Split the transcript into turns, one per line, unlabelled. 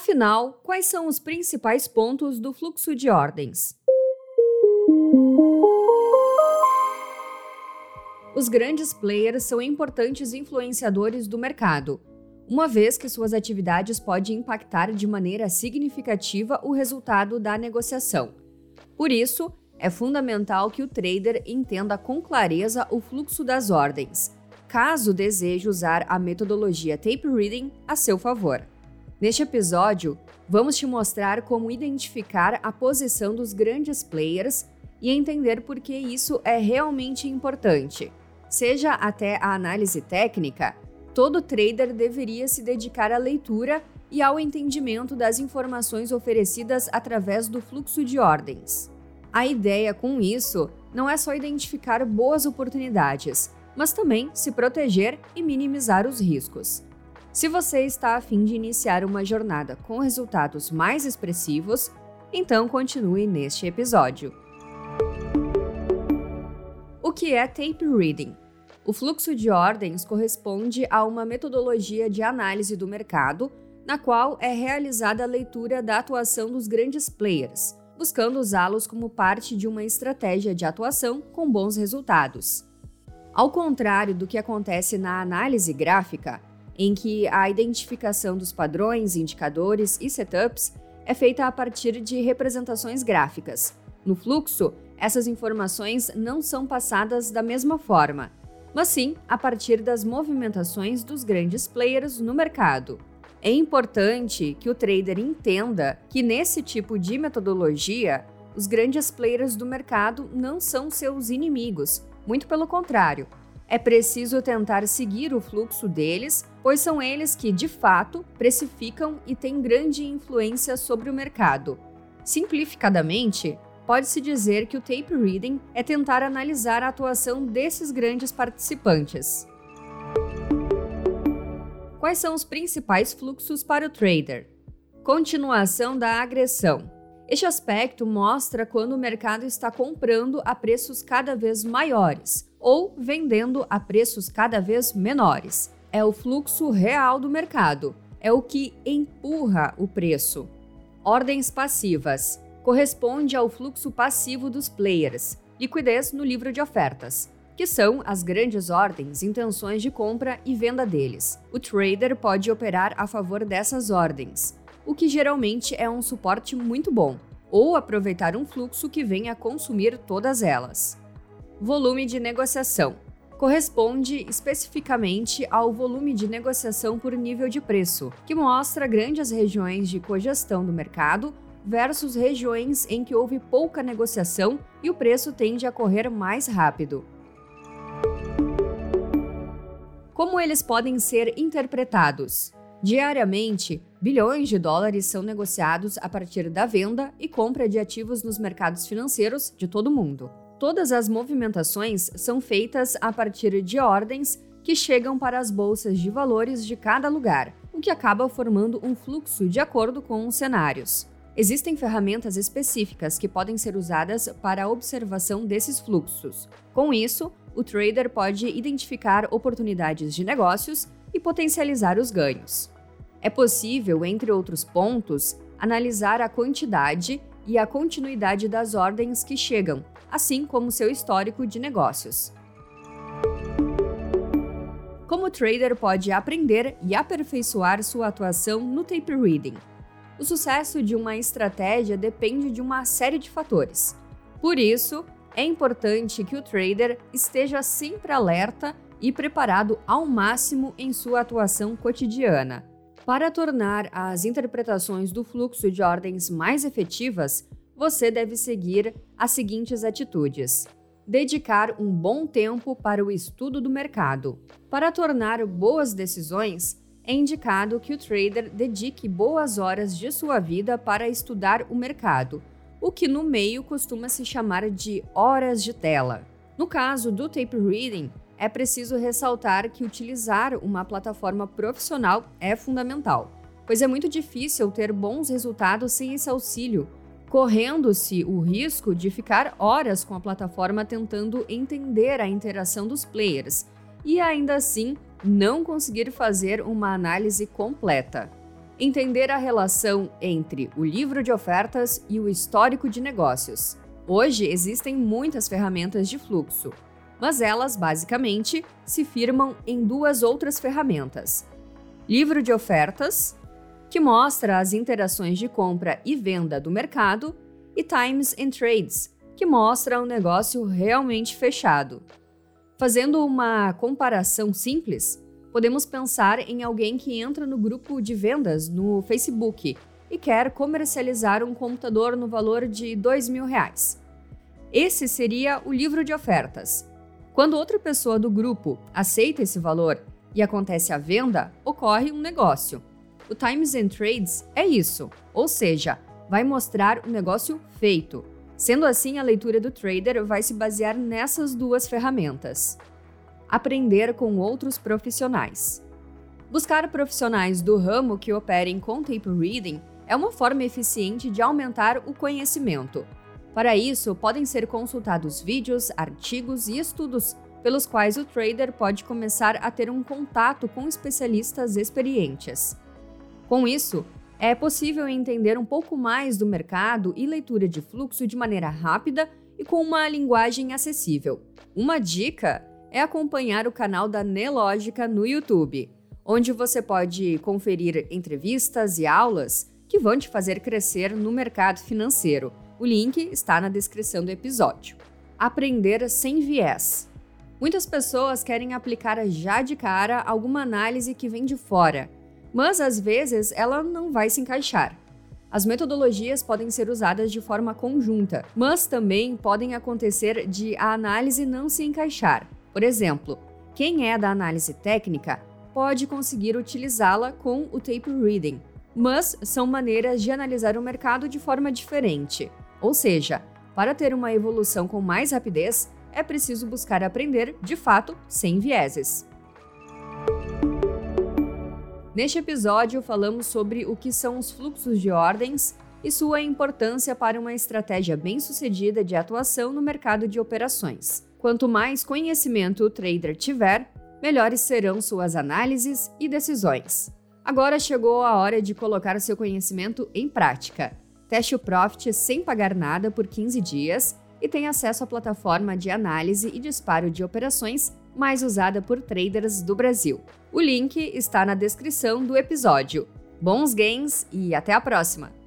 Afinal, quais são os principais pontos do fluxo de ordens? Os grandes players são importantes influenciadores do mercado, uma vez que suas atividades podem impactar de maneira significativa o resultado da negociação. Por isso, é fundamental que o trader entenda com clareza o fluxo das ordens, caso deseje usar a metodologia tape reading a seu favor. Neste episódio, vamos te mostrar como identificar a posição dos grandes players e entender por que isso é realmente importante. Seja até a análise técnica, todo trader deveria se dedicar à leitura e ao entendimento das informações oferecidas através do fluxo de ordens. A ideia com isso não é só identificar boas oportunidades, mas também se proteger e minimizar os riscos. Se você está a fim de iniciar uma jornada com resultados mais expressivos, então continue neste episódio. O que é tape reading? O fluxo de ordens corresponde a uma metodologia de análise do mercado, na qual é realizada a leitura da atuação dos grandes players, buscando usá-los como parte de uma estratégia de atuação com bons resultados. Ao contrário do que acontece na análise gráfica, em que a identificação dos padrões, indicadores e setups é feita a partir de representações gráficas. No fluxo, essas informações não são passadas da mesma forma, mas sim a partir das movimentações dos grandes players no mercado. É importante que o trader entenda que nesse tipo de metodologia, os grandes players do mercado não são seus inimigos, muito pelo contrário, é preciso tentar seguir o fluxo deles, pois são eles que, de fato, precificam e têm grande influência sobre o mercado. Simplificadamente, pode-se dizer que o tape reading é tentar analisar a atuação desses grandes participantes. Quais são os principais fluxos para o trader? Continuação da agressão. Este aspecto mostra quando o mercado está comprando a preços cada vez maiores ou vendendo a preços cada vez menores. É o fluxo real do mercado, é o que empurra o preço. Ordens passivas corresponde ao fluxo passivo dos players, liquidez no livro de ofertas, que são as grandes ordens, intenções de compra e venda deles. O trader pode operar a favor dessas ordens, o que geralmente é um suporte muito bom, ou aproveitar um fluxo que venha consumir todas elas. Volume de negociação corresponde especificamente ao volume de negociação por nível de preço, que mostra grandes regiões de cogestão do mercado versus regiões em que houve pouca negociação e o preço tende a correr mais rápido. Como eles podem ser interpretados? Diariamente, bilhões de dólares são negociados a partir da venda e compra de ativos nos mercados financeiros de todo o mundo. Todas as movimentações são feitas a partir de ordens que chegam para as bolsas de valores de cada lugar, o que acaba formando um fluxo de acordo com os cenários. Existem ferramentas específicas que podem ser usadas para a observação desses fluxos. Com isso, o trader pode identificar oportunidades de negócios e potencializar os ganhos. É possível, entre outros pontos, analisar a quantidade e a continuidade das ordens que chegam, assim como seu histórico de negócios. Como o trader pode aprender e aperfeiçoar sua atuação no tape reading? O sucesso de uma estratégia depende de uma série de fatores. Por isso, é importante que o trader esteja sempre alerta e preparado ao máximo em sua atuação cotidiana. Para tornar as interpretações do fluxo de ordens mais efetivas, você deve seguir as seguintes atitudes. Dedicar um bom tempo para o estudo do mercado. Para tornar boas decisões, é indicado que o trader dedique boas horas de sua vida para estudar o mercado, o que no meio costuma se chamar de horas de tela. No caso do tape reading, é preciso ressaltar que utilizar uma plataforma profissional é fundamental, pois é muito difícil ter bons resultados sem esse auxílio, correndo-se o risco de ficar horas com a plataforma tentando entender a interação dos players e ainda assim não conseguir fazer uma análise completa. entender a relação entre o livro de ofertas e o histórico de negócios. Hoje existem muitas ferramentas de fluxo, mas elas basicamente se firmam em duas outras ferramentas: livro de ofertas, que mostra as interações de compra e venda do mercado, e Times and Trades, que mostra um negócio realmente fechado. Fazendo uma comparação simples, podemos pensar em alguém que entra no grupo de vendas no Facebook e quer comercializar um computador no valor de mil reais. Esse seria o livro de ofertas. Quando outra pessoa do grupo aceita esse valor e acontece a venda, ocorre um negócio. O Times and Trades é isso, ou seja, vai mostrar o negócio feito. Sendo assim, a leitura do trader vai se basear nessas duas ferramentas aprender com outros profissionais. Buscar profissionais do ramo que operem com tape reading é uma forma eficiente de aumentar o conhecimento. Para isso, podem ser consultados vídeos, artigos e estudos pelos quais o trader pode começar a ter um contato com especialistas experientes. Com isso, é possível entender um pouco mais do mercado e leitura de fluxo de maneira rápida e com uma linguagem acessível. Uma dica é acompanhar o canal da Nelógica no YouTube, onde você pode conferir entrevistas e aulas que vão te fazer crescer no mercado financeiro. O link está na descrição do episódio. Aprender sem viés. Muitas pessoas querem aplicar já de cara alguma análise que vem de fora, mas às vezes ela não vai se encaixar. As metodologias podem ser usadas de forma conjunta, mas também podem acontecer de a análise não se encaixar. Por exemplo, quem é da análise técnica pode conseguir utilizá-la com o tape reading, mas são maneiras de analisar o mercado de forma diferente. Ou seja, para ter uma evolução com mais rapidez, é preciso buscar aprender, de fato, sem vieses. Neste episódio, falamos sobre o que são os fluxos de ordens e sua importância para uma estratégia bem-sucedida de atuação no mercado de operações. Quanto mais conhecimento o trader tiver, melhores serão suas análises e decisões. Agora chegou a hora de colocar seu conhecimento em prática. Teste o Profit sem pagar nada por 15 dias e tenha acesso à plataforma de análise e disparo de operações mais usada por traders do Brasil. O link está na descrição do episódio. Bons gains e até a próxima!